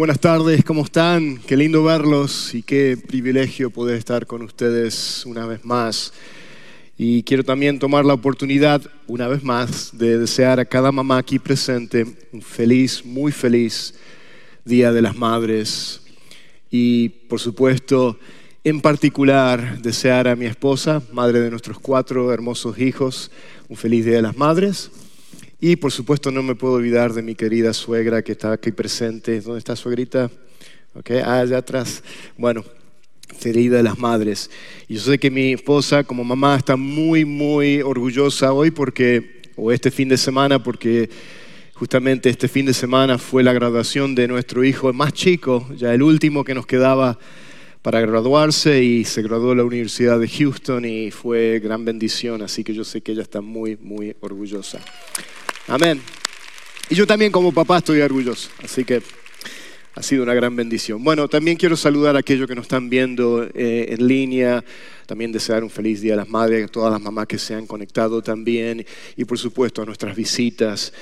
Buenas tardes, ¿cómo están? Qué lindo verlos y qué privilegio poder estar con ustedes una vez más. Y quiero también tomar la oportunidad, una vez más, de desear a cada mamá aquí presente un feliz, muy feliz Día de las Madres. Y, por supuesto, en particular, desear a mi esposa, madre de nuestros cuatro hermosos hijos, un feliz Día de las Madres. Y por supuesto no me puedo olvidar de mi querida suegra que está aquí presente. ¿Dónde está suegrita? Okay, allá atrás. Bueno, feliz de las madres. Yo sé que mi esposa como mamá está muy, muy orgullosa hoy porque, o este fin de semana, porque justamente este fin de semana fue la graduación de nuestro hijo más chico, ya el último que nos quedaba para graduarse y se graduó en la Universidad de Houston y fue gran bendición, así que yo sé que ella está muy, muy orgullosa. Amén. Y yo también como papá estoy orgulloso, así que ha sido una gran bendición. Bueno, también quiero saludar a aquellos que nos están viendo eh, en línea, también desear un feliz Día a las Madres, a todas las mamás que se han conectado también y por supuesto a nuestras visitas.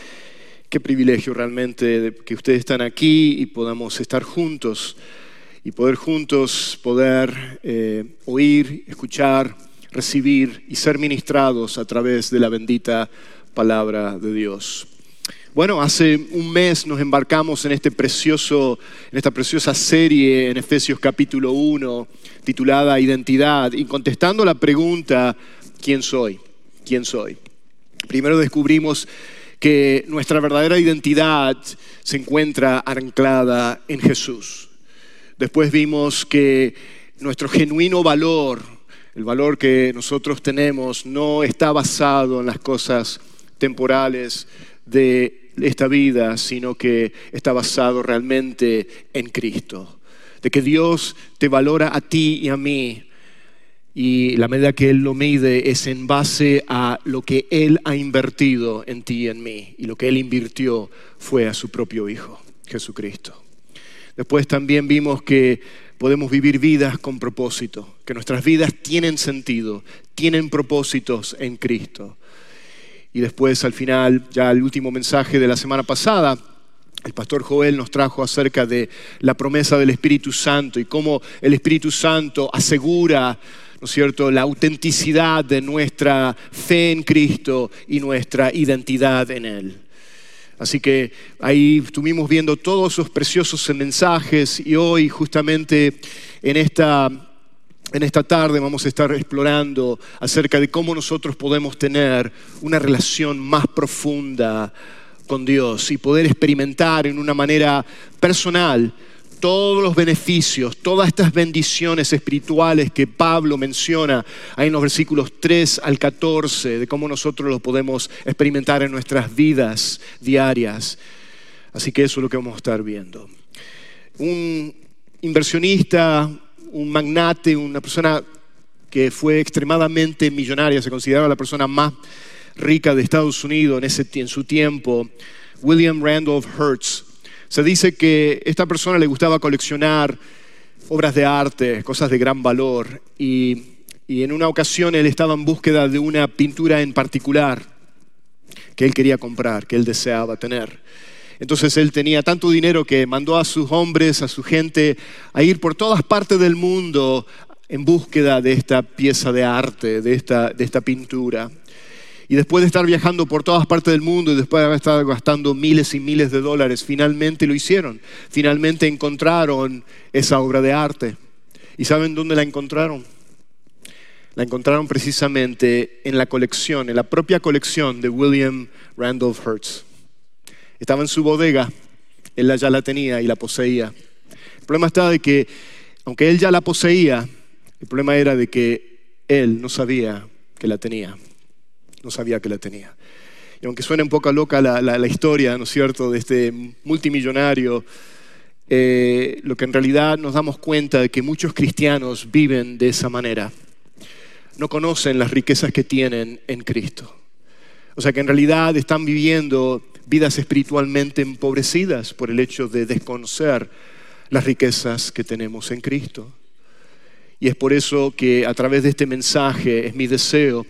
Qué privilegio realmente que ustedes están aquí y podamos estar juntos y poder juntos poder eh, oír, escuchar, recibir y ser ministrados a través de la bendita palabra de Dios. Bueno, hace un mes nos embarcamos en, este precioso, en esta preciosa serie en Efesios capítulo 1, titulada Identidad, y contestando la pregunta, ¿quién soy? ¿Quién soy? Primero descubrimos que nuestra verdadera identidad se encuentra anclada en Jesús. Después vimos que nuestro genuino valor, el valor que nosotros tenemos, no está basado en las cosas temporales de esta vida, sino que está basado realmente en Cristo. De que Dios te valora a ti y a mí. Y la medida que Él lo mide es en base a lo que Él ha invertido en ti y en mí. Y lo que Él invirtió fue a su propio Hijo, Jesucristo. Después también vimos que podemos vivir vidas con propósito, que nuestras vidas tienen sentido, tienen propósitos en Cristo. Y después al final, ya el último mensaje de la semana pasada, el pastor Joel nos trajo acerca de la promesa del Espíritu Santo y cómo el Espíritu Santo asegura, ¿no es cierto?, la autenticidad de nuestra fe en Cristo y nuestra identidad en Él. Así que ahí estuvimos viendo todos esos preciosos mensajes y hoy justamente en esta en esta tarde vamos a estar explorando acerca de cómo nosotros podemos tener una relación más profunda con Dios y poder experimentar en una manera personal todos los beneficios, todas estas bendiciones espirituales que Pablo menciona ahí en los versículos 3 al 14, de cómo nosotros los podemos experimentar en nuestras vidas diarias. Así que eso es lo que vamos a estar viendo. Un inversionista, un magnate, una persona que fue extremadamente millonaria, se consideraba la persona más rica de Estados Unidos en, ese, en su tiempo, William Randolph Hearst. Se dice que esta persona le gustaba coleccionar obras de arte, cosas de gran valor, y, y en una ocasión él estaba en búsqueda de una pintura en particular que él quería comprar, que él deseaba tener. Entonces él tenía tanto dinero que mandó a sus hombres, a su gente, a ir por todas partes del mundo en búsqueda de esta pieza de arte, de esta, de esta pintura. Y después de estar viajando por todas partes del mundo y después de haber estado gastando miles y miles de dólares, finalmente lo hicieron. Finalmente encontraron esa obra de arte. ¿Y saben dónde la encontraron? La encontraron precisamente en la colección, en la propia colección de William Randolph Hearst. Estaba en su bodega, él ya la tenía y la poseía. El problema estaba de que, aunque él ya la poseía, el problema era de que él no sabía que la tenía. No sabía que la tenía. Y aunque suene un poco loca la, historia, ¿no es cierto?, de este multimillonario, eh, lo que en realidad nos damos cuenta de que muchos cristianos viven de esa manera. No conocen las riquezas que tienen en Cristo. O sea que en realidad están viviendo vidas espiritualmente empobrecidas por el hecho de desconocer las riquezas que tenemos en Cristo. Y es por eso que a través de este mensaje es mi deseo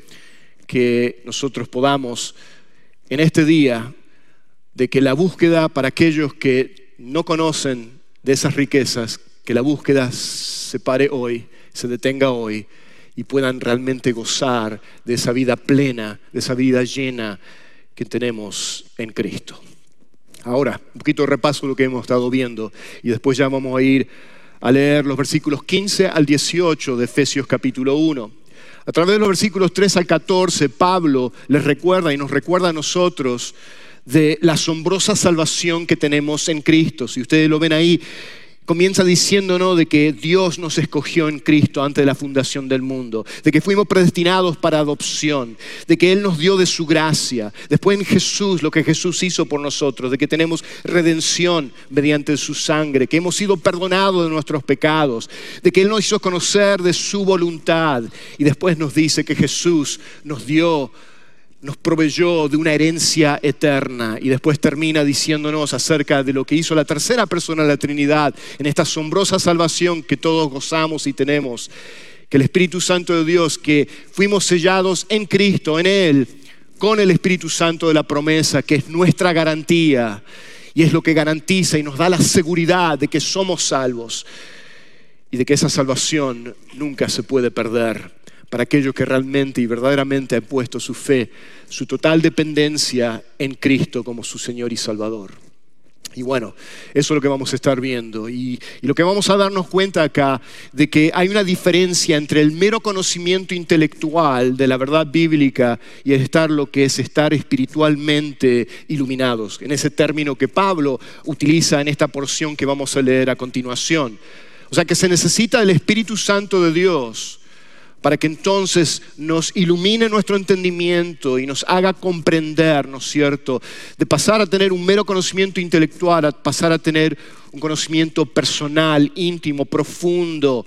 que nosotros podamos en este día de que la búsqueda para aquellos que no conocen de esas riquezas, que la búsqueda se pare hoy, se detenga hoy y puedan realmente gozar de esa vida plena, de esa vida llena que tenemos en Cristo. Ahora, un poquito de repaso de lo que hemos estado viendo y después ya vamos a ir a leer los versículos 15 al 18 de Efesios capítulo 1. A través de los versículos 3 al 14, Pablo les recuerda y nos recuerda a nosotros de la asombrosa salvación que tenemos en Cristo. Si ustedes lo ven ahí, comienza diciéndonos de que Dios nos escogió en Cristo antes de la fundación del mundo, de que fuimos predestinados para adopción, de que Él nos dio de su gracia, después en Jesús, lo que Jesús hizo por nosotros, de que tenemos redención mediante su sangre, que hemos sido perdonados de nuestros pecados, de que Él nos hizo conocer de su voluntad. Y después nos dice que Jesús nos dio nos proveyó de una herencia eterna. Y después termina diciéndonos acerca de lo que hizo la tercera persona de la Trinidad en esta asombrosa salvación que todos gozamos y tenemos, que el Espíritu Santo de Dios, que fuimos sellados en Cristo, en Él, con el Espíritu Santo de la promesa, que es nuestra garantía y es lo que garantiza y nos da la seguridad de que somos salvos y de que esa salvación nunca se puede perder para aquellos que realmente y verdaderamente han puesto su fe, su total dependencia en Cristo como su Señor y Salvador. Y bueno, eso es lo que vamos a estar viendo. Y, lo que vamos a darnos cuenta acá de que hay una diferencia entre el mero conocimiento intelectual de la verdad bíblica y el estar lo que es estar espiritualmente iluminados, en ese término que Pablo utiliza en esta porción que vamos a leer a continuación. O sea que se necesita el Espíritu Santo de Dios para que entonces nos ilumine nuestro entendimiento y nos haga comprender, ¿no es cierto?, de pasar a tener un mero conocimiento intelectual, a pasar a tener un conocimiento personal, íntimo, profundo,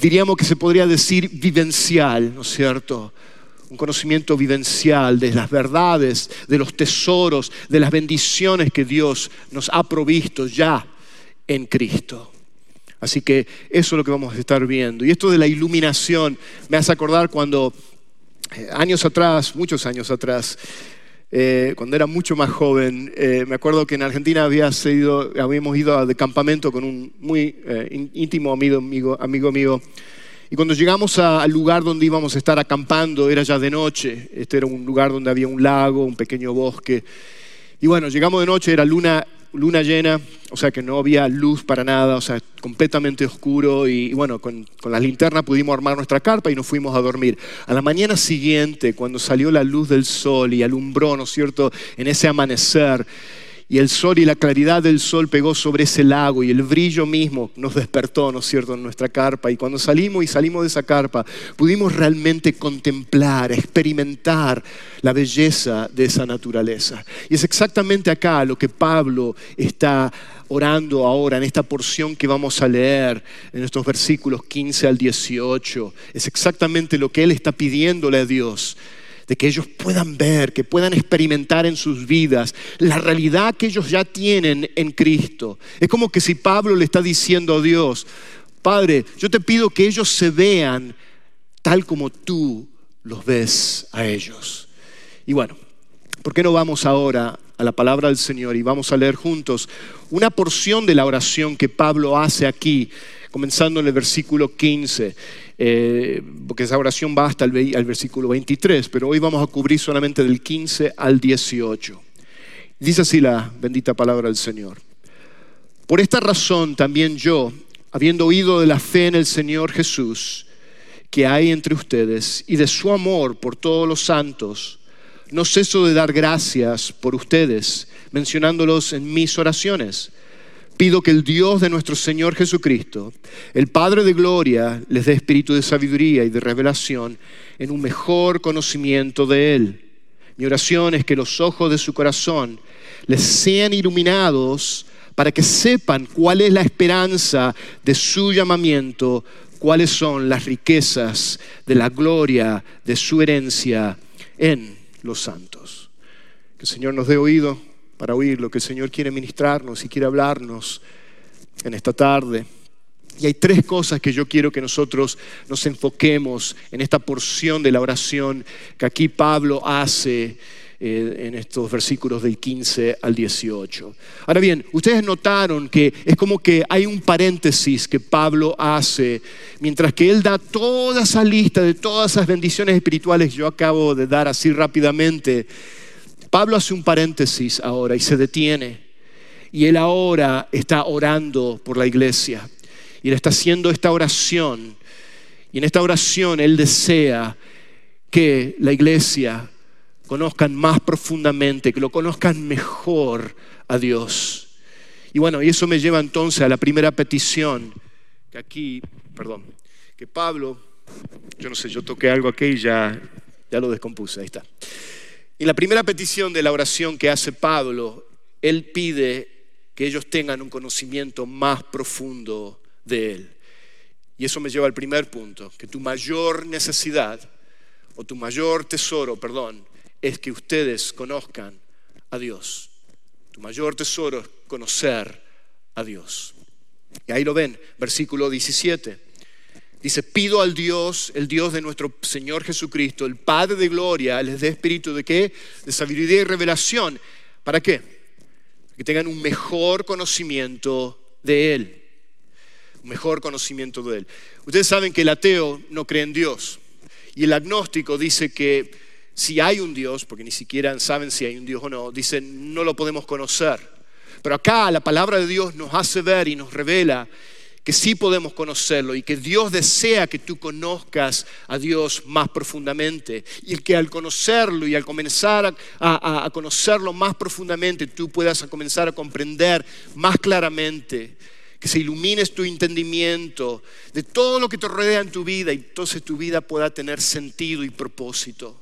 diríamos que se podría decir vivencial, ¿no es cierto? Un conocimiento vivencial de las verdades, de los tesoros, de las bendiciones que Dios nos ha provisto ya en Cristo. Así que eso es lo que vamos a estar viendo. Y esto de la iluminación me hace acordar cuando eh, años atrás, muchos años atrás, eh, cuando era mucho más joven, eh, me acuerdo que en Argentina había sido, habíamos ido de campamento con un muy íntimo amigo, amigo, amigo mío. Y cuando llegamos al lugar donde íbamos a estar acampando, era ya de noche. Este era un lugar donde había un lago, un pequeño bosque. Y bueno, llegamos de noche, era luna luna llena, o sea que no había luz para nada, o sea, completamente oscuro y, bueno, con, con, la linterna pudimos armar nuestra carpa y nos fuimos a dormir. A la mañana siguiente, cuando salió la luz del sol y alumbró, ¿no es cierto?, en ese amanecer, y el sol y la claridad del sol pegó sobre ese lago y el brillo mismo nos despertó, ¿no es cierto?, en nuestra carpa. Y cuando salimos y salimos de esa carpa, pudimos realmente contemplar, experimentar la belleza de esa naturaleza. Y es exactamente acá lo que Pablo está orando ahora en esta porción que vamos a leer en estos versículos 15 al 18. Es exactamente lo que él está pidiéndole a Dios de que ellos puedan ver, que puedan experimentar en sus vidas la realidad que ellos ya tienen en Cristo. Es como que si Pablo le está diciendo a Dios, Padre, yo te pido que ellos se vean tal como tú los ves a ellos. Y bueno, ¿por qué no vamos ahora a la palabra del Señor y vamos a leer juntos una porción de la oración que Pablo hace aquí, comenzando en el versículo 15? Eh, porque esa oración va hasta el, al versículo 23, pero hoy vamos a cubrir solamente del 15 al 18. Dice así la bendita palabra del Señor. Por esta razón también yo, habiendo oído de la fe en el Señor Jesús que hay entre ustedes y de su amor por todos los santos, no ceso de dar gracias por ustedes, mencionándolos en mis oraciones Pido que el Dios de nuestro Señor Jesucristo, el Padre de Gloria, les dé espíritu de sabiduría y de revelación en un mejor conocimiento de Él. Mi oración es que los ojos de su corazón les sean iluminados para que sepan cuál es la esperanza de su llamamiento, cuáles son las riquezas de la gloria de su herencia en los santos. Que el Señor nos dé oído para oír lo que el Señor quiere ministrarnos y quiere hablarnos en esta tarde. Y hay tres cosas que yo quiero que nosotros nos enfoquemos en esta porción de la oración que aquí Pablo hace eh, en estos versículos del 15 al 18. Ahora bien, ustedes notaron que es como que hay un paréntesis que Pablo hace, mientras que él da toda esa lista de todas esas bendiciones espirituales que yo acabo de dar así rápidamente. Pablo hace un paréntesis ahora y se detiene. Y él ahora está orando por la iglesia. Y él está haciendo esta oración. Y en esta oración él desea que la iglesia conozcan más profundamente, que lo conozcan mejor a Dios. Y bueno, y eso me lleva entonces a la primera petición, que aquí, perdón, que Pablo, yo no sé, yo toqué algo aquí y ya, ya lo descompuse, ahí está. Y la primera petición de la oración que hace Pablo, él pide que ellos tengan un conocimiento más profundo de Él. Y eso me lleva al primer punto, que tu mayor necesidad, o tu mayor tesoro, perdón, es que ustedes conozcan a Dios. Tu mayor tesoro es conocer a Dios. Y ahí lo ven, versículo 17. Dice, pido al Dios, el Dios de nuestro Señor Jesucristo, el Padre de gloria, les dé espíritu de qué? De sabiduría y revelación. ¿Para qué? Que tengan un mejor conocimiento de Él. Un mejor conocimiento de Él. Ustedes saben que el ateo no cree en Dios. Y el agnóstico dice que si hay un Dios, porque ni siquiera saben si hay un Dios o no, dicen no lo podemos conocer. Pero acá la palabra de Dios nos hace ver y nos revela que sí podemos conocerlo y que Dios desea que tú conozcas a Dios más profundamente y que al conocerlo y al comenzar a, conocerlo más profundamente tú puedas comenzar a comprender más claramente, que se ilumines tu entendimiento de todo lo que te rodea en tu vida y entonces tu vida pueda tener sentido y propósito.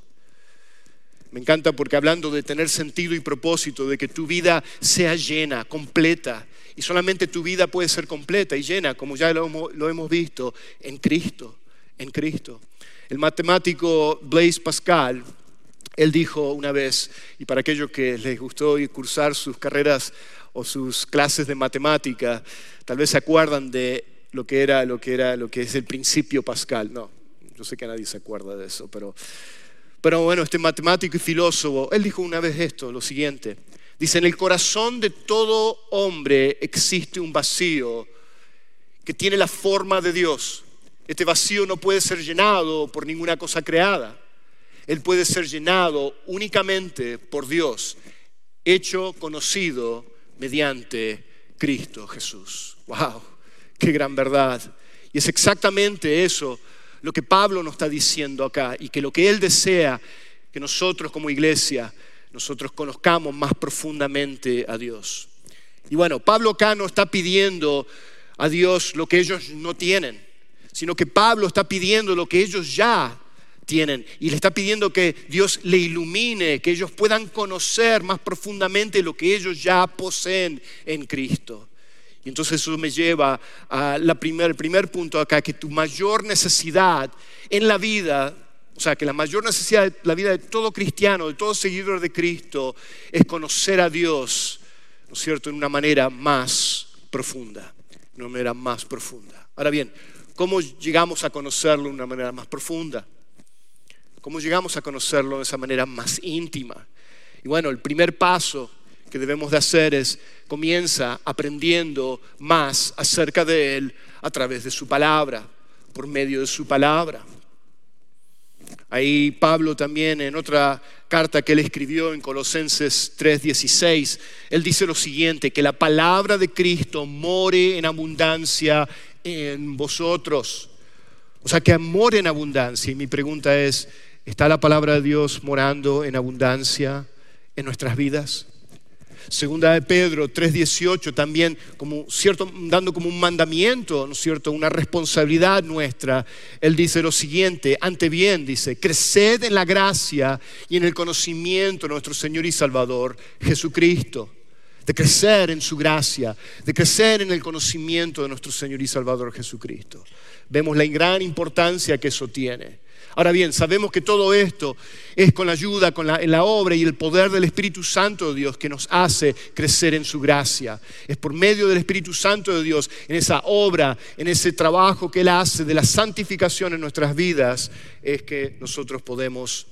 Me encanta porque hablando de tener sentido y propósito, de que tu vida sea llena, completa, y solamente tu vida puede ser completa y llena, como ya lo hemos, visto, en Cristo, en Cristo. El matemático Blaise Pascal, él dijo una vez, y para aquellos que les gustó cursar sus carreras o sus clases de matemática, tal vez se acuerdan de lo que era, lo que era, lo que es el principio Pascal. No, yo sé que nadie se acuerda de eso, pero pero bueno, este matemático y filósofo, él dijo una vez esto, lo siguiente. Dice, en el corazón de todo hombre existe un vacío que tiene la forma de Dios. Este vacío no puede ser llenado por ninguna cosa creada. Él puede ser llenado únicamente por Dios, hecho conocido mediante Cristo Jesús. ¡Wow! ¡Qué gran verdad! Y es exactamente eso lo que Pablo nos está diciendo acá y que lo que él desea que nosotros como iglesia, nosotros conozcamos más profundamente a Dios. Y bueno, Pablo acá no está pidiendo a Dios lo que ellos no tienen, sino que Pablo está pidiendo lo que ellos ya tienen y le está pidiendo que Dios le ilumine, que ellos puedan conocer más profundamente lo que ellos ya poseen en Cristo. Y entonces eso me lleva al primer, primer punto acá, que tu mayor necesidad en la vida, o sea, que la mayor necesidad de la vida de todo cristiano, de todo seguidor de Cristo, es conocer a Dios, ¿no es cierto?, en una manera más profunda, una manera más profunda. Ahora bien, ¿cómo llegamos a conocerlo de una manera más profunda? ¿Cómo llegamos a conocerlo de esa manera más íntima? Y bueno, el primer paso que debemos de hacer es comienza aprendiendo más acerca de Él a través de su palabra, por medio de su palabra. Ahí Pablo también en otra carta que él escribió en Colosenses 3:16, él dice lo siguiente, que la palabra de Cristo more en abundancia en vosotros. O sea, que amor en abundancia. Y mi pregunta es, ¿está la palabra de Dios morando en abundancia en nuestras vidas? Segunda de Pedro 3:18 también como cierto dando como un mandamiento, ¿no cierto?, una responsabilidad nuestra. Él dice lo siguiente, ante bien dice, creced en la gracia y en el conocimiento de nuestro Señor y Salvador Jesucristo. De crecer en su gracia, de crecer en el conocimiento de nuestro Señor y Salvador Jesucristo. Vemos la gran importancia que eso tiene. Ahora bien, sabemos que todo esto es con la ayuda, con la, obra y el poder del Espíritu Santo de Dios que nos hace crecer en su gracia. Es por medio del Espíritu Santo de Dios, en esa obra, en ese trabajo que Él hace de la santificación en nuestras vidas, es que nosotros podemos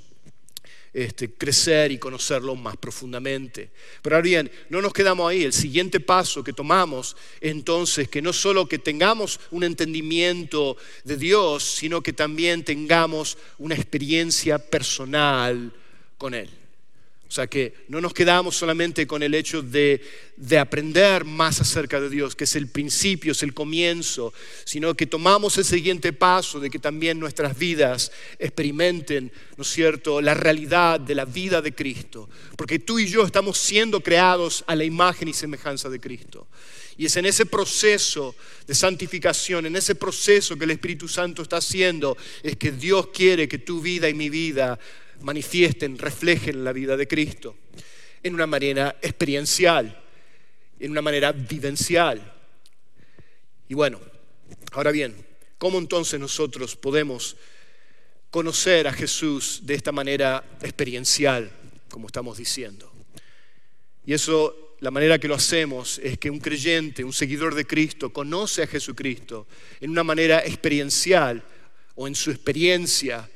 este, crecer y conocerlo más profundamente. Pero ahora bien, no nos quedamos ahí. El siguiente paso que tomamos entonces, que no solo que tengamos un entendimiento de Dios, sino que también tengamos una experiencia personal con Él. O sea que no nos quedamos solamente con el hecho de, aprender más acerca de Dios, que es el principio, es el comienzo, sino que tomamos el siguiente paso de que también nuestras vidas experimenten, ¿no es cierto?, la realidad de la vida de Cristo. Porque tú y yo estamos siendo creados a la imagen y semejanza de Cristo. Y es en ese proceso de santificación, en ese proceso que el Espíritu Santo está haciendo, es que Dios quiere que tu vida y mi vida manifiesten, reflejen la vida de Cristo en una manera experiencial, en una manera vivencial. Y bueno, ahora bien, ¿cómo entonces nosotros podemos conocer a Jesús de esta manera experiencial, como estamos diciendo? Y eso, la manera que lo hacemos es que un creyente, un seguidor de Cristo, conoce a Jesucristo en una manera experiencial o en su experiencia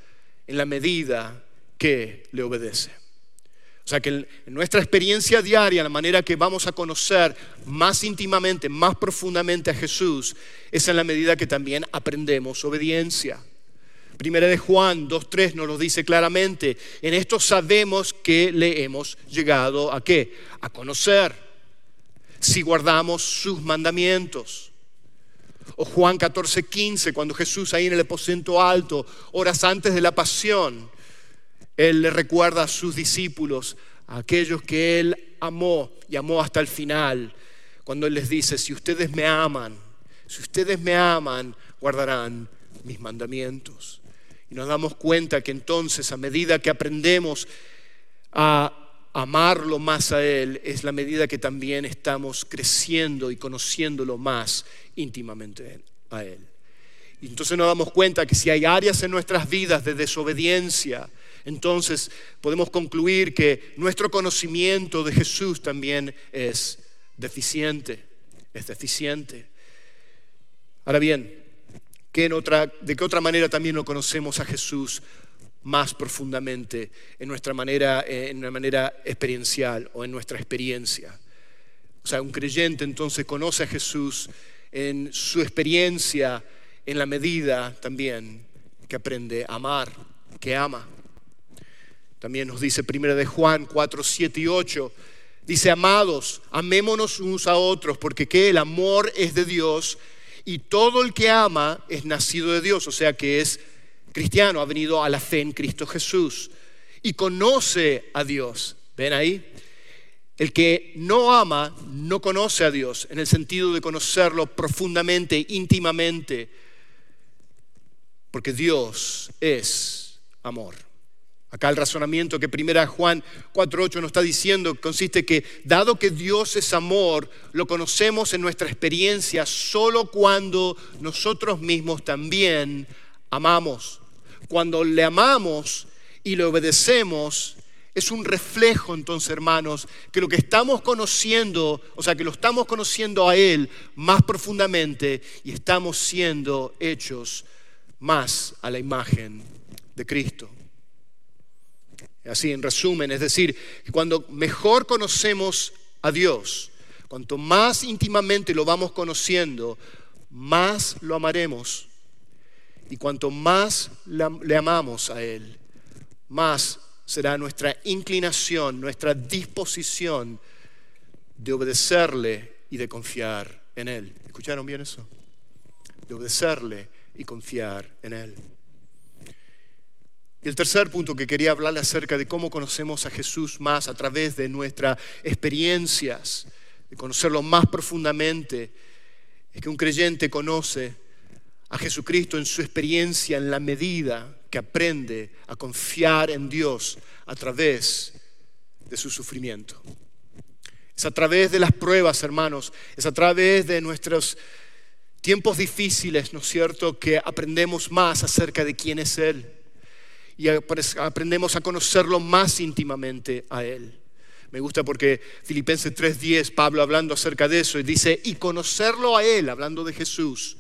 en la medida que le obedece. O sea que en nuestra experiencia diaria, la manera que vamos a conocer más íntimamente, más profundamente a Jesús, es en la medida que también aprendemos obediencia. Primera de Juan 2.3 nos lo dice claramente. En esto sabemos que le hemos llegado a qué? A conocer. Si guardamos sus mandamientos. O Juan 14.15, cuando Jesús ahí en el aposento alto, horas antes de la pasión, él le recuerda a sus discípulos, a aquellos que Él amó y amó hasta el final, cuando Él les dice, si ustedes me aman, si ustedes me aman, guardarán mis mandamientos. Y nos damos cuenta que entonces a medida que aprendemos a amarlo más a Él, es la medida que también estamos creciendo y conociéndolo más íntimamente a Él. Y entonces nos damos cuenta que si hay áreas en nuestras vidas de desobediencia, entonces podemos concluir que nuestro conocimiento de Jesús también es deficiente, es deficiente. Ahora bien, ¿de qué otra manera también lo conocemos a Jesús más profundamente en nuestra manera, en una manera experiencial o en nuestra experiencia? O sea, un creyente entonces conoce a Jesús en su experiencia en la medida también que aprende a amar, que ama. También nos dice primero de Juan 4, 7 y 8. Dice, amados, amémonos unos a otros, porque que el amor es de Dios y todo el que ama es nacido de Dios, o sea que es cristiano, ha venido a la fe en Cristo Jesús y conoce a Dios. ¿Ven ahí? El que no ama no conoce a Dios en el sentido de conocerlo profundamente, íntimamente, porque Dios es amor. Acá el razonamiento que primera Juan 4.8 nos está diciendo consiste que dado que Dios es amor, lo conocemos en nuestra experiencia solo cuando nosotros mismos también amamos. Cuando le amamos y le obedecemos, es un reflejo entonces, hermanos, que lo que estamos conociendo, o sea, que lo estamos conociendo a Él más profundamente y estamos siendo hechos más a la imagen de Cristo. Así, en resumen, es decir, cuando mejor conocemos a Dios, cuanto más íntimamente lo vamos conociendo, más lo amaremos. Y cuanto más le amamos a Él, más será nuestra inclinación, nuestra disposición de obedecerle y de confiar en Él. ¿Escucharon bien eso? De obedecerle y confiar en Él. Y el tercer punto que quería hablarle acerca de cómo conocemos a Jesús más a través de nuestras experiencias, de conocerlo más profundamente, es que un creyente conoce a Jesucristo en su experiencia en la medida que aprende a confiar en Dios a través de su sufrimiento. Es a través de las pruebas, hermanos, es a través de nuestros tiempos difíciles, ¿no es cierto?, que aprendemos más acerca de quién es Él y aprendemos a conocerlo más íntimamente a Él. Me gusta porque Filipenses 3:10, Pablo hablando acerca de eso, y dice, y conocerlo a Él, hablando de Jesús,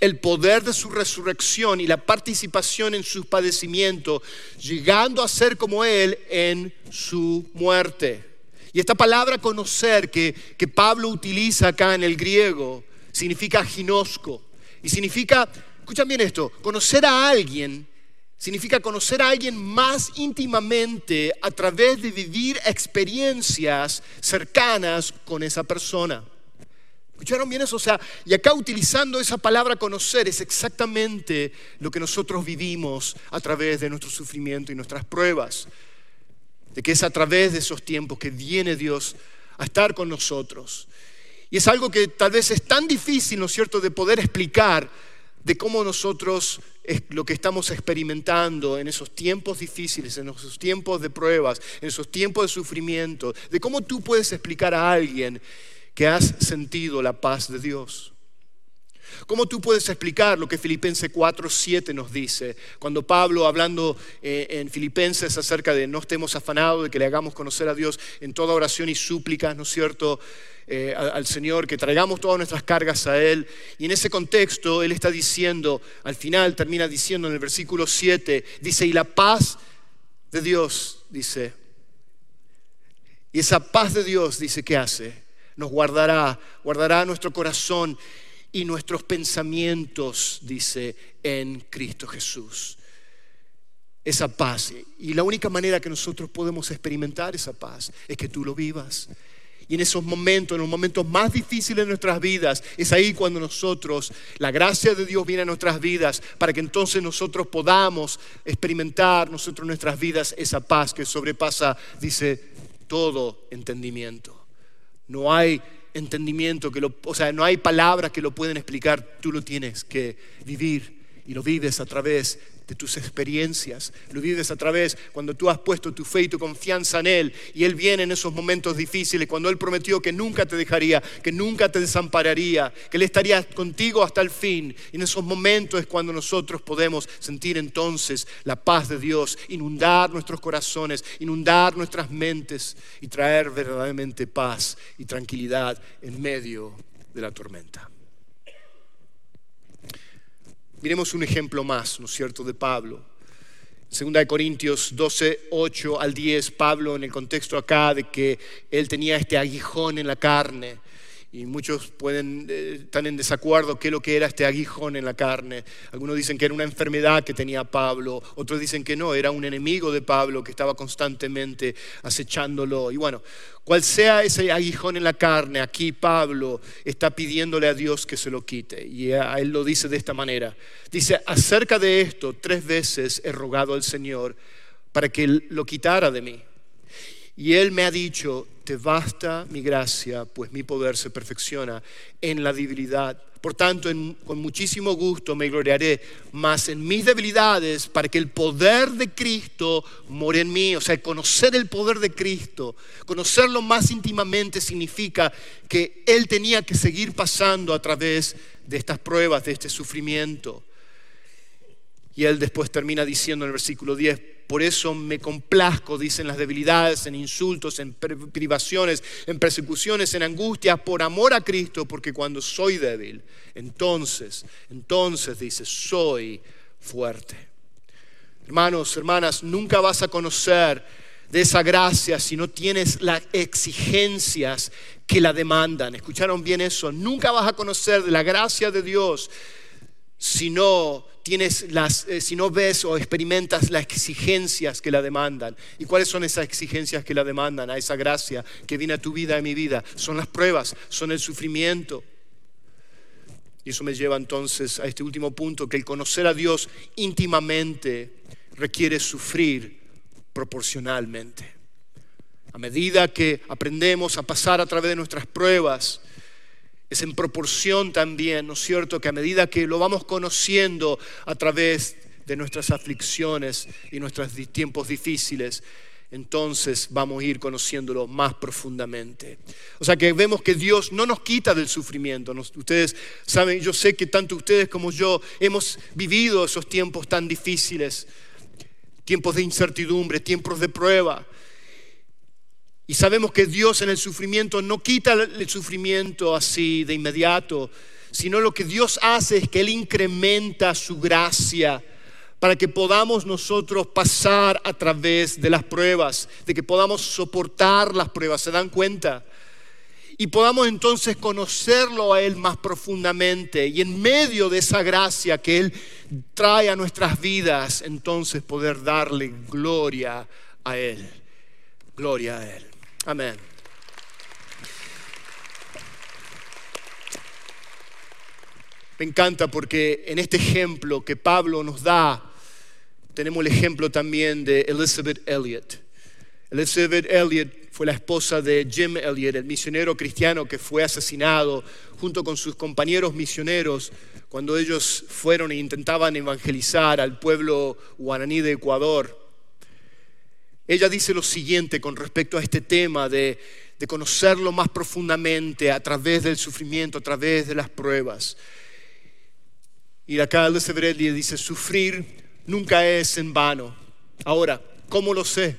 el poder de su resurrección y la participación en su padecimiento, llegando a ser como Él en su muerte. Y esta palabra conocer que, que Pablo utiliza acá en el griego significa ginosco. Y significa, escuchen bien esto, conocer a alguien significa conocer a alguien más íntimamente a través de vivir experiencias cercanas con esa persona. ¿Escucharon bien eso? O sea, y acá utilizando esa palabra conocer es exactamente lo que nosotros vivimos a través de nuestro sufrimiento y nuestras pruebas. De que es a través de esos tiempos que viene Dios a estar con nosotros. Y es algo que tal vez es tan difícil, ¿no es cierto?, de poder explicar de cómo nosotros lo que estamos experimentando en esos tiempos difíciles, en esos tiempos de pruebas, en esos tiempos de sufrimiento, de cómo tú puedes explicar a alguien que has sentido la paz de Dios. ¿Cómo tú puedes explicar lo que Filipenses 4:7 nos dice? Cuando Pablo, hablando eh, en Filipenses acerca de no estemos afanados, de que le hagamos conocer a Dios en toda oración y súplicas, ¿no es cierto? Eh, al Señor, que traigamos todas nuestras cargas a Él. Y en ese contexto, Él está diciendo, al final termina diciendo en el versículo 7, dice, y la paz de Dios, dice, y esa paz de Dios, dice, ¿qué hace? nos guardará, guardará nuestro corazón y nuestros pensamientos, dice, en Cristo Jesús. Esa paz. Y la única manera que nosotros podemos experimentar esa paz es que tú lo vivas. Y en esos momentos, en los momentos más difíciles de nuestras vidas, es ahí cuando nosotros, la gracia de Dios viene a nuestras vidas para que entonces nosotros podamos experimentar nosotros en nuestras vidas esa paz que sobrepasa, dice, todo entendimiento. No hay entendimiento, que lo, o sea, no hay palabras que lo pueden explicar, tú lo tienes que vivir y lo vives a través de tus experiencias, lo vives a través cuando tú has puesto tu fe y tu confianza en Él y Él viene en esos momentos difíciles, cuando Él prometió que nunca te dejaría, que nunca te desampararía, que Él estaría contigo hasta el fin. Y en esos momentos es cuando nosotros podemos sentir entonces la paz de Dios, inundar nuestros corazones, inundar nuestras mentes y traer verdaderamente paz y tranquilidad en medio de la tormenta. Miremos un ejemplo más, ¿no es cierto?, de Pablo. Segunda de Corintios 12, 8 al 10, Pablo en el contexto acá de que él tenía este aguijón en la carne, y muchos pueden eh, estar en desacuerdo qué es lo que era este aguijón en la carne. Algunos dicen que era una enfermedad que tenía Pablo, otros dicen que no, era un enemigo de Pablo que estaba constantemente acechándolo. Y bueno, cual sea ese aguijón en la carne, aquí Pablo está pidiéndole a Dios que se lo quite. Y a él lo dice de esta manera. Dice, acerca de esto, tres veces he rogado al Señor para que lo quitara de mí. Y Él me ha dicho, te basta mi gracia, pues mi poder se perfecciona en la debilidad. Por tanto, con muchísimo gusto me gloriaré más en mis debilidades para que el poder de Cristo more en mí. O sea, conocer el poder de Cristo, conocerlo más íntimamente significa que Él tenía que seguir pasando a través de estas pruebas, de este sufrimiento. Y Él después termina diciendo en el versículo 10, por eso me complazco, dicen las debilidades, en insultos, en privaciones, en persecuciones, en angustias, por amor a Cristo, porque cuando soy débil, entonces, entonces dice, soy fuerte. Hermanos, hermanas, nunca vas a conocer de esa gracia si no tienes las exigencias que la demandan. ¿Escucharon bien eso? Nunca vas a conocer de la gracia de Dios si no tienes las, eh, si no ves o experimentas las exigencias que la demandan. ¿Y cuáles son esas exigencias que la demandan a esa gracia que viene a tu vida, a mi vida? Son las pruebas, son el sufrimiento. Y eso me lleva entonces a este último punto, que el conocer a Dios íntimamente requiere sufrir proporcionalmente. A medida que aprendemos a pasar a través de nuestras pruebas, es en proporción también, ¿no es cierto?, que a medida que lo vamos conociendo a través de nuestras aflicciones y nuestros tiempos difíciles, entonces vamos a ir conociéndolo más profundamente. O sea que vemos que Dios no nos quita del sufrimiento. Ustedes saben, yo sé que tanto ustedes como yo hemos vivido esos tiempos tan difíciles, tiempos de incertidumbre, tiempos de prueba. Y sabemos que Dios en el sufrimiento no quita el sufrimiento así de inmediato, sino lo que Dios hace es que Él incrementa su gracia para que podamos nosotros pasar a través de las pruebas, de que podamos soportar las pruebas, ¿se dan cuenta? Y podamos entonces conocerlo a Él más profundamente y en medio de esa gracia que Él trae a nuestras vidas, entonces poder darle gloria a Él. Gloria a Él. Amén. Me encanta porque en este ejemplo que Pablo nos da, tenemos el ejemplo también de Elizabeth Elliot. Elizabeth Elliot fue la esposa de Jim Elliot, el misionero cristiano que fue asesinado junto con sus compañeros misioneros cuando ellos fueron e intentaban evangelizar al pueblo guaraní de Ecuador. Ella dice lo siguiente con respecto a este tema de, de conocerlo más profundamente a través del sufrimiento, a través de las pruebas. Y acá Elizabeth dice, sufrir nunca es en vano. Ahora, ¿cómo lo sé?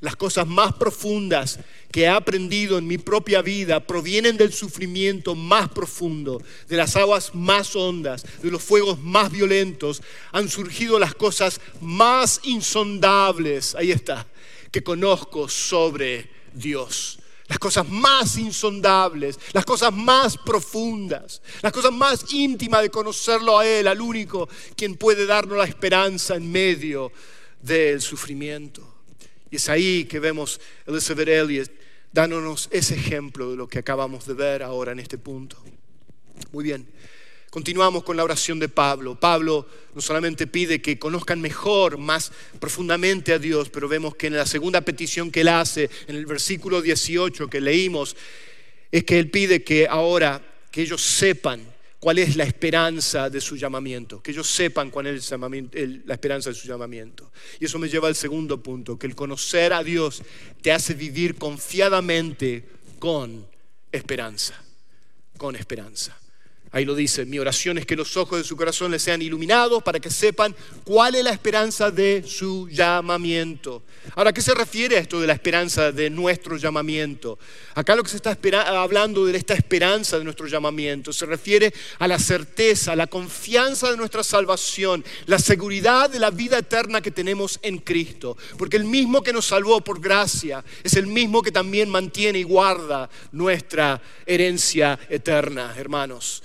Las cosas más profundas que he aprendido en mi propia vida provienen del sufrimiento más profundo, de las aguas más hondas, de los fuegos más violentos. Han surgido las cosas más insondables, ahí está, que conozco sobre Dios las cosas más insondables, las cosas más profundas, las cosas más íntimas de conocerlo a Él, al único quien puede darnos la esperanza en medio del sufrimiento. Y es ahí que vemos Elizabeth Elliot dándonos ese ejemplo de lo que acabamos de ver ahora en este punto. Muy bien. Continuamos con la oración de Pablo. Pablo no solamente pide que conozcan mejor, más profundamente a Dios, pero vemos que en la segunda petición que él hace, en el versículo 18 que leímos, es que él pide que ahora que ellos sepan cuál es la esperanza de su llamamiento, que ellos sepan cuál es la esperanza de su llamamiento. Y eso me lleva al segundo punto, que el conocer a Dios te hace vivir confiadamente con esperanza, con esperanza. Ahí lo dice, mi oración es que los ojos de su corazón les sean iluminados para que sepan cuál es la esperanza de su llamamiento. Ahora, ¿qué se refiere a esto de la esperanza de nuestro llamamiento? Acá lo que se está hablando de esta esperanza de nuestro llamamiento se refiere a la certeza, la confianza de nuestra salvación, la seguridad de la vida eterna que tenemos en Cristo. Porque el mismo que nos salvó por gracia es el mismo que también mantiene y guarda nuestra herencia eterna, hermanos.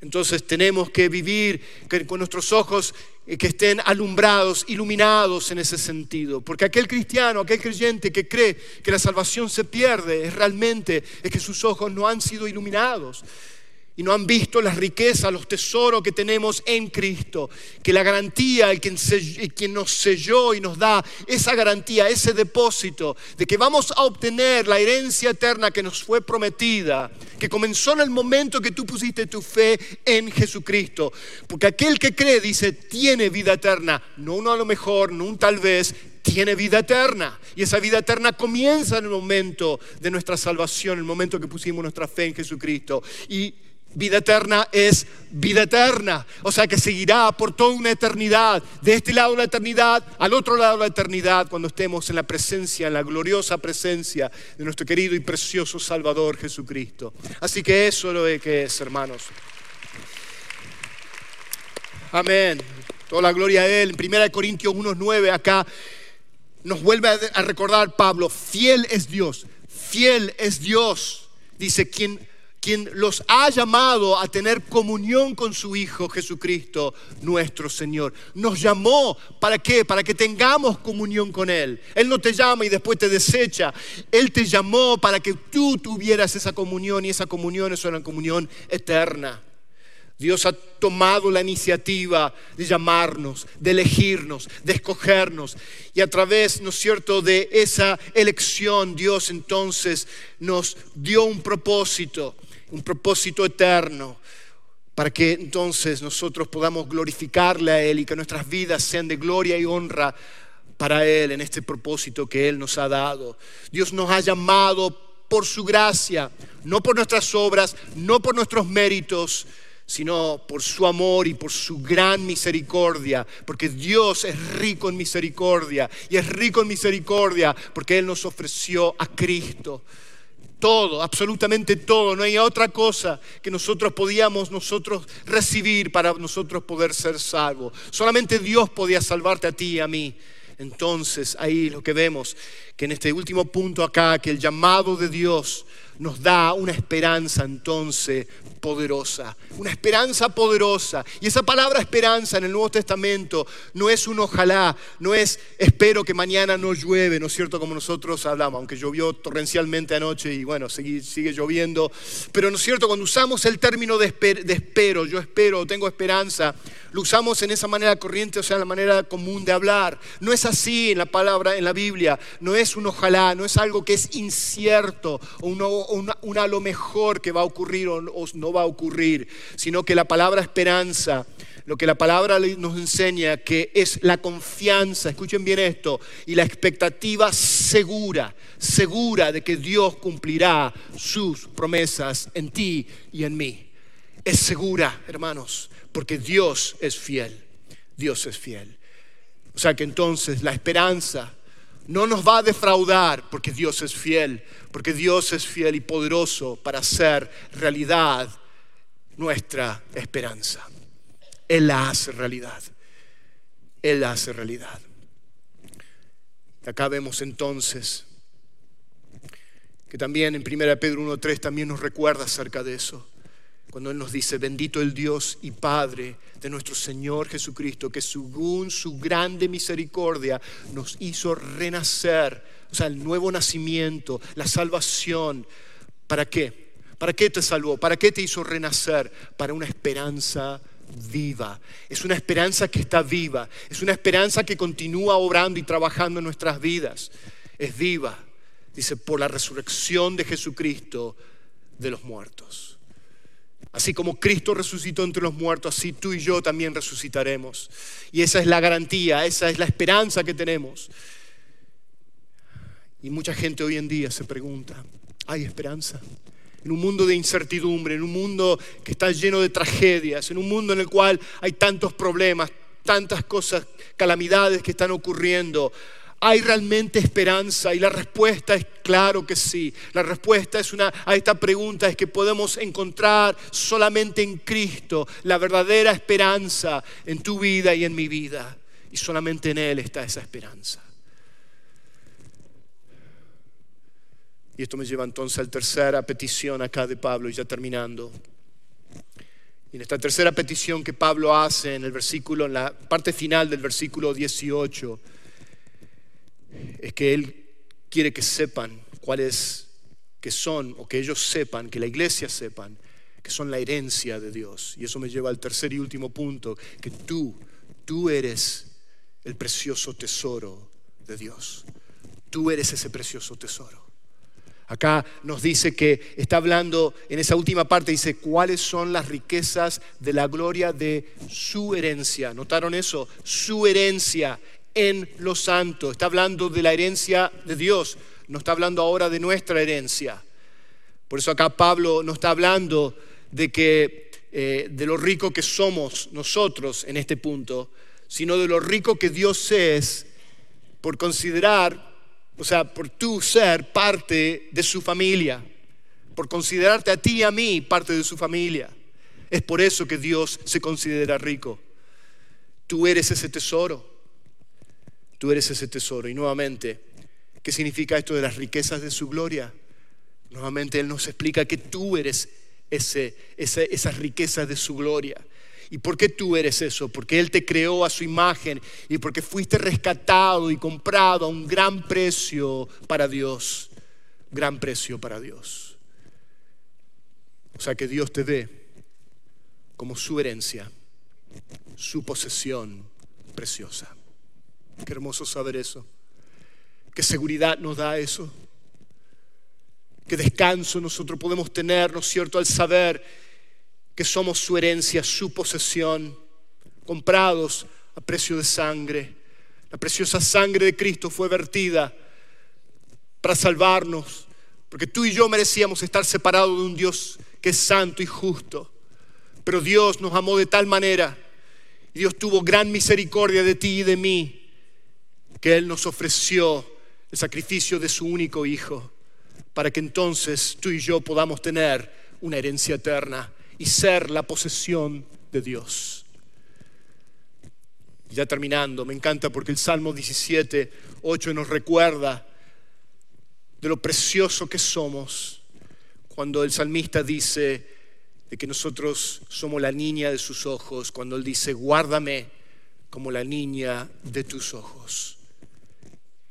Entonces tenemos que vivir con nuestros ojos eh, que estén alumbrados, iluminados en ese sentido. Porque aquel cristiano, aquel creyente que cree que la salvación se pierde, realmente es que sus ojos no han sido iluminados y no han visto las riquezas, los tesoros que tenemos en Cristo, que la garantía, el quien, quien, nos selló y nos da esa garantía, ese depósito de que vamos a obtener la herencia eterna que nos fue prometida, que comenzó en el momento que tú pusiste tu fe en Jesucristo. Porque aquel que cree, dice, tiene vida eterna, no uno a lo mejor, no un tal vez, tiene vida eterna. Y esa vida eterna comienza en el momento de nuestra salvación, en el momento que pusimos nuestra fe en Jesucristo. Y Vida eterna es vida eterna, o sea que seguirá por toda una eternidad, de este lado de la eternidad al otro lado de la eternidad, cuando estemos en la presencia, en la gloriosa presencia de nuestro querido y precioso Salvador Jesucristo. Así que eso es lo que es, hermanos. Amén. Toda la gloria a Él. En 1 Corintios 1.9 acá nos vuelve a recordar Pablo, fiel es Dios, fiel es Dios. Dice, quien quien los ha llamado a tener comunión con su Hijo Jesucristo, nuestro Señor. Nos llamó, ¿para qué? Para que tengamos comunión con Él. Él no te llama y después te desecha. Él te llamó para que tú tuvieras esa comunión y esa comunión es una comunión eterna. Dios ha tomado la iniciativa de llamarnos, de elegirnos, de escogernos. Y a través, ¿no es cierto?, de esa elección, Dios entonces nos dio un propósito un propósito eterno, para que entonces nosotros podamos glorificarle a Él y que nuestras vidas sean de gloria y honra para Él en este propósito que Él nos ha dado. Dios nos ha llamado por su gracia, no por nuestras obras, no por nuestros méritos, sino por su amor y por su gran misericordia, porque Dios es rico en misericordia y es rico en misericordia porque Él nos ofreció a Cristo Todo, absolutamente todo. No hay otra cosa que nosotros podíamos nosotros recibir para nosotros poder ser salvos. Solamente Dios podía salvarte a ti y a mí. Entonces ahí lo que vemos, que en este último punto acá, que el llamado de Dios nos da una esperanza entonces poderosa, una esperanza poderosa. Y esa palabra esperanza en el Nuevo Testamento no es un ojalá, no es espero que mañana no llueve, ¿no es cierto? Como nosotros hablamos, aunque llovió torrencialmente anoche y bueno, sigue, sigue lloviendo. Pero ¿no es cierto? Cuando usamos el término de, espero, yo espero, tengo esperanza, lo usamos en esa manera corriente, o sea, en la manera común de hablar. No es así en la palabra, en la Biblia, no es un ojalá, no es algo que es incierto o un, a lo mejor que va a ocurrir o no va a ocurrir, sino que la palabra esperanza, lo que la palabra nos enseña, que es la confianza, escuchen bien esto, y la expectativa segura, segura de que Dios cumplirá sus promesas en ti y en mí. Es segura, hermanos, porque Dios es fiel. Dios es fiel. O sea que entonces la esperanza no nos va a defraudar porque Dios es fiel, porque Dios es fiel y poderoso para hacer realidad nuestra esperanza. Él la hace realidad. Él la hace realidad. Acá vemos entonces que también en 1 Pedro 1.3 también nos recuerda acerca de eso. Cuando Él nos dice, bendito el Dios y Padre de nuestro Señor Jesucristo, que según su grande misericordia nos hizo renacer, o sea, el nuevo nacimiento, la salvación. ¿Para qué? ¿Para qué te salvó? ¿Para qué te hizo renacer? Para una esperanza viva. Es una esperanza que está viva. Es una esperanza que continúa obrando y trabajando en nuestras vidas. Es viva. Dice, por la resurrección de Jesucristo de los muertos. Así como Cristo resucitó entre los muertos, así tú y yo también resucitaremos. Y esa es la garantía, esa es la esperanza que tenemos. Y mucha gente hoy en día se pregunta, ¿hay esperanza? en un mundo de incertidumbre, en un mundo que está lleno de tragedias, en un mundo en el cual hay tantos problemas, tantas cosas, calamidades que están ocurriendo. ¿Hay realmente esperanza? Y la respuesta es claro que sí. La respuesta es una, a esta pregunta es que podemos encontrar solamente en Cristo la verdadera esperanza en tu vida y en mi vida. Y solamente en Él está esa esperanza. Y esto me lleva entonces a la tercera petición acá de Pablo, y ya terminando. Y en esta tercera petición que Pablo hace en el versículo, en la parte final del versículo 18, es que él quiere que sepan cuáles que son, o que ellos sepan, que la iglesia sepan, que son la herencia de Dios. Y eso me lleva al tercer y último punto, que tú, tú eres el precioso tesoro de Dios. Tú eres ese precioso tesoro. Acá nos dice que está hablando en esa última parte, dice cuáles son las riquezas de la gloria de su herencia. ¿Notaron eso? Su herencia en los santos. Está hablando de la herencia de Dios, no está hablando ahora de nuestra herencia. Por eso acá Pablo no está hablando de que eh, de lo rico que somos nosotros en este punto, sino de lo rico que Dios es por considerar o sea, por tú ser parte de su familia, por considerarte a ti y a mí parte de su familia. Es por eso que Dios se considera rico. Tú eres ese tesoro. Tú eres ese tesoro. Y nuevamente, ¿qué significa esto de las riquezas de su gloria? Nuevamente Él nos explica que tú eres ese, esas riquezas de su gloria. ¿Y por qué tú eres eso? Porque Él te creó a su imagen y porque fuiste rescatado y comprado a un gran precio para Dios. Gran precio para Dios. O sea que Dios te ve como su herencia, su posesión preciosa. Qué hermoso saber eso. Qué seguridad nos da eso. Qué descanso nosotros podemos tener, ¿no es cierto?, al saber que somos su herencia, su posesión, comprados a precio de sangre. La preciosa sangre de Cristo fue vertida para salvarnos, porque tú y yo merecíamos estar separados de un Dios que es santo y justo. Pero Dios nos amó de tal manera, y Dios tuvo gran misericordia de ti y de mí, que Él nos ofreció el sacrificio de su único Hijo para que entonces tú y yo podamos tener una herencia eterna y ser la posesión de Dios. Ya terminando, me encanta porque el Salmo 17, 8 nos recuerda de lo precioso que somos cuando el salmista dice de que nosotros somos la niña de sus ojos, cuando él dice, guárdame como la niña de tus ojos,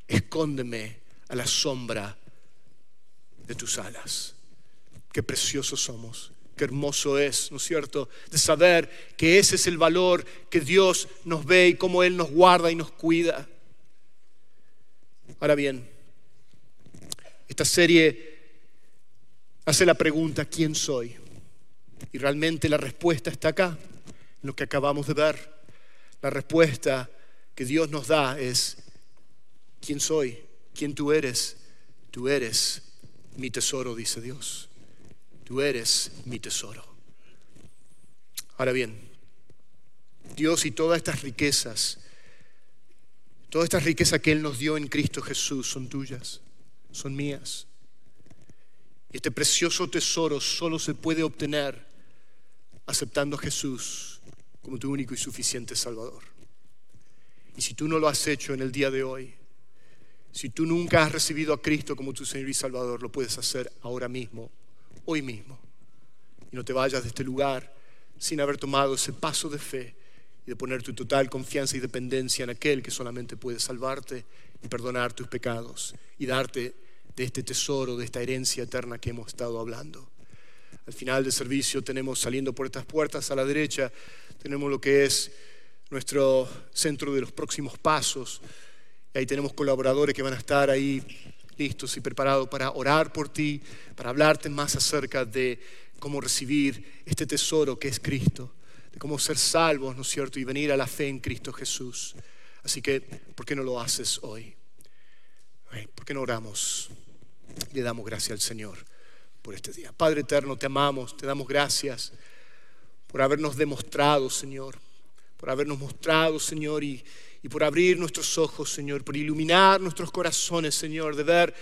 escóndeme a la sombra de tus alas. Qué preciosos somos qué hermoso es, ¿no es cierto? De saber que ese es el valor que Dios nos ve y cómo Él nos guarda y nos cuida. Ahora bien, esta serie hace la pregunta, ¿quién soy? Y realmente la respuesta está acá, en lo que acabamos de ver. La respuesta que Dios nos da es, ¿quién soy? ¿Quién tú eres? Tú eres mi tesoro, dice Dios. Tú eres mi tesoro. Ahora bien, Dios y todas estas riquezas, todas estas riquezas que Él nos dio en Cristo Jesús son tuyas, son mías. Este precioso tesoro solo se puede obtener aceptando a Jesús como tu único y suficiente Salvador. Y si tú no lo has hecho en el día de hoy, si tú nunca has recibido a Cristo como tu Señor y Salvador, lo puedes hacer ahora mismo hoy mismo. Y no te vayas de este lugar sin haber tomado ese paso de fe y de poner tu total confianza y dependencia en aquel que solamente puede salvarte y perdonar tus pecados y darte de este tesoro, de esta herencia eterna que hemos estado hablando. Al final del servicio tenemos saliendo por estas puertas a la derecha, tenemos lo que es nuestro centro de los próximos pasos. Y ahí tenemos colaboradores que van a estar ahí listos y preparados para orar por ti, para hablarte más acerca de cómo recibir este tesoro que es Cristo, de cómo ser salvos, ¿no es cierto? Y venir a la fe en Cristo Jesús. Así que, ¿por qué no lo haces hoy? ¿Por qué no oramos? Le damos gracias al Señor por este día. Padre eterno, te amamos, te damos gracias por habernos demostrado, Señor, por habernos mostrado, Señor, y y por abrir nuestros ojos, Señor, por iluminar nuestros corazones, Señor, de ver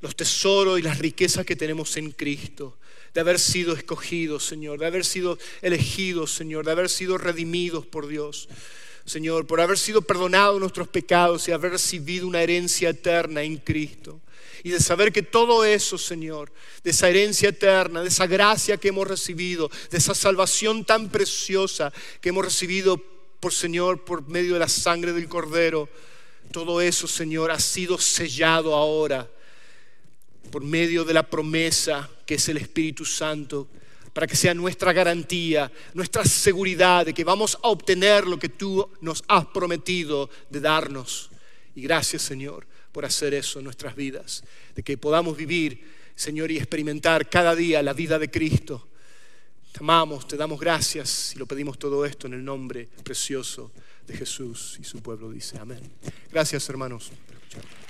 los tesoros y las riquezas que tenemos en Cristo, de haber sido escogidos, Señor, de haber sido elegidos, Señor, de haber sido redimidos por Dios. Señor, por haber sido perdonados nuestros pecados y haber recibido una herencia eterna en Cristo. Y de saber que todo eso, Señor, de esa herencia eterna, de esa gracia que hemos recibido, de esa salvación tan preciosa que hemos recibido por Señor, por medio de la sangre del Cordero. Todo eso, Señor, ha sido sellado ahora por medio de la promesa que es el Espíritu Santo, para que sea nuestra garantía, nuestra seguridad de que vamos a obtener lo que tú nos has prometido de darnos. Y gracias, Señor, por hacer eso en nuestras vidas, de que podamos vivir, Señor, y experimentar cada día la vida de Cristo te amamos, te damos gracias y lo pedimos todo esto en el nombre precioso de Jesús y su pueblo dice amén. Gracias hermanos por.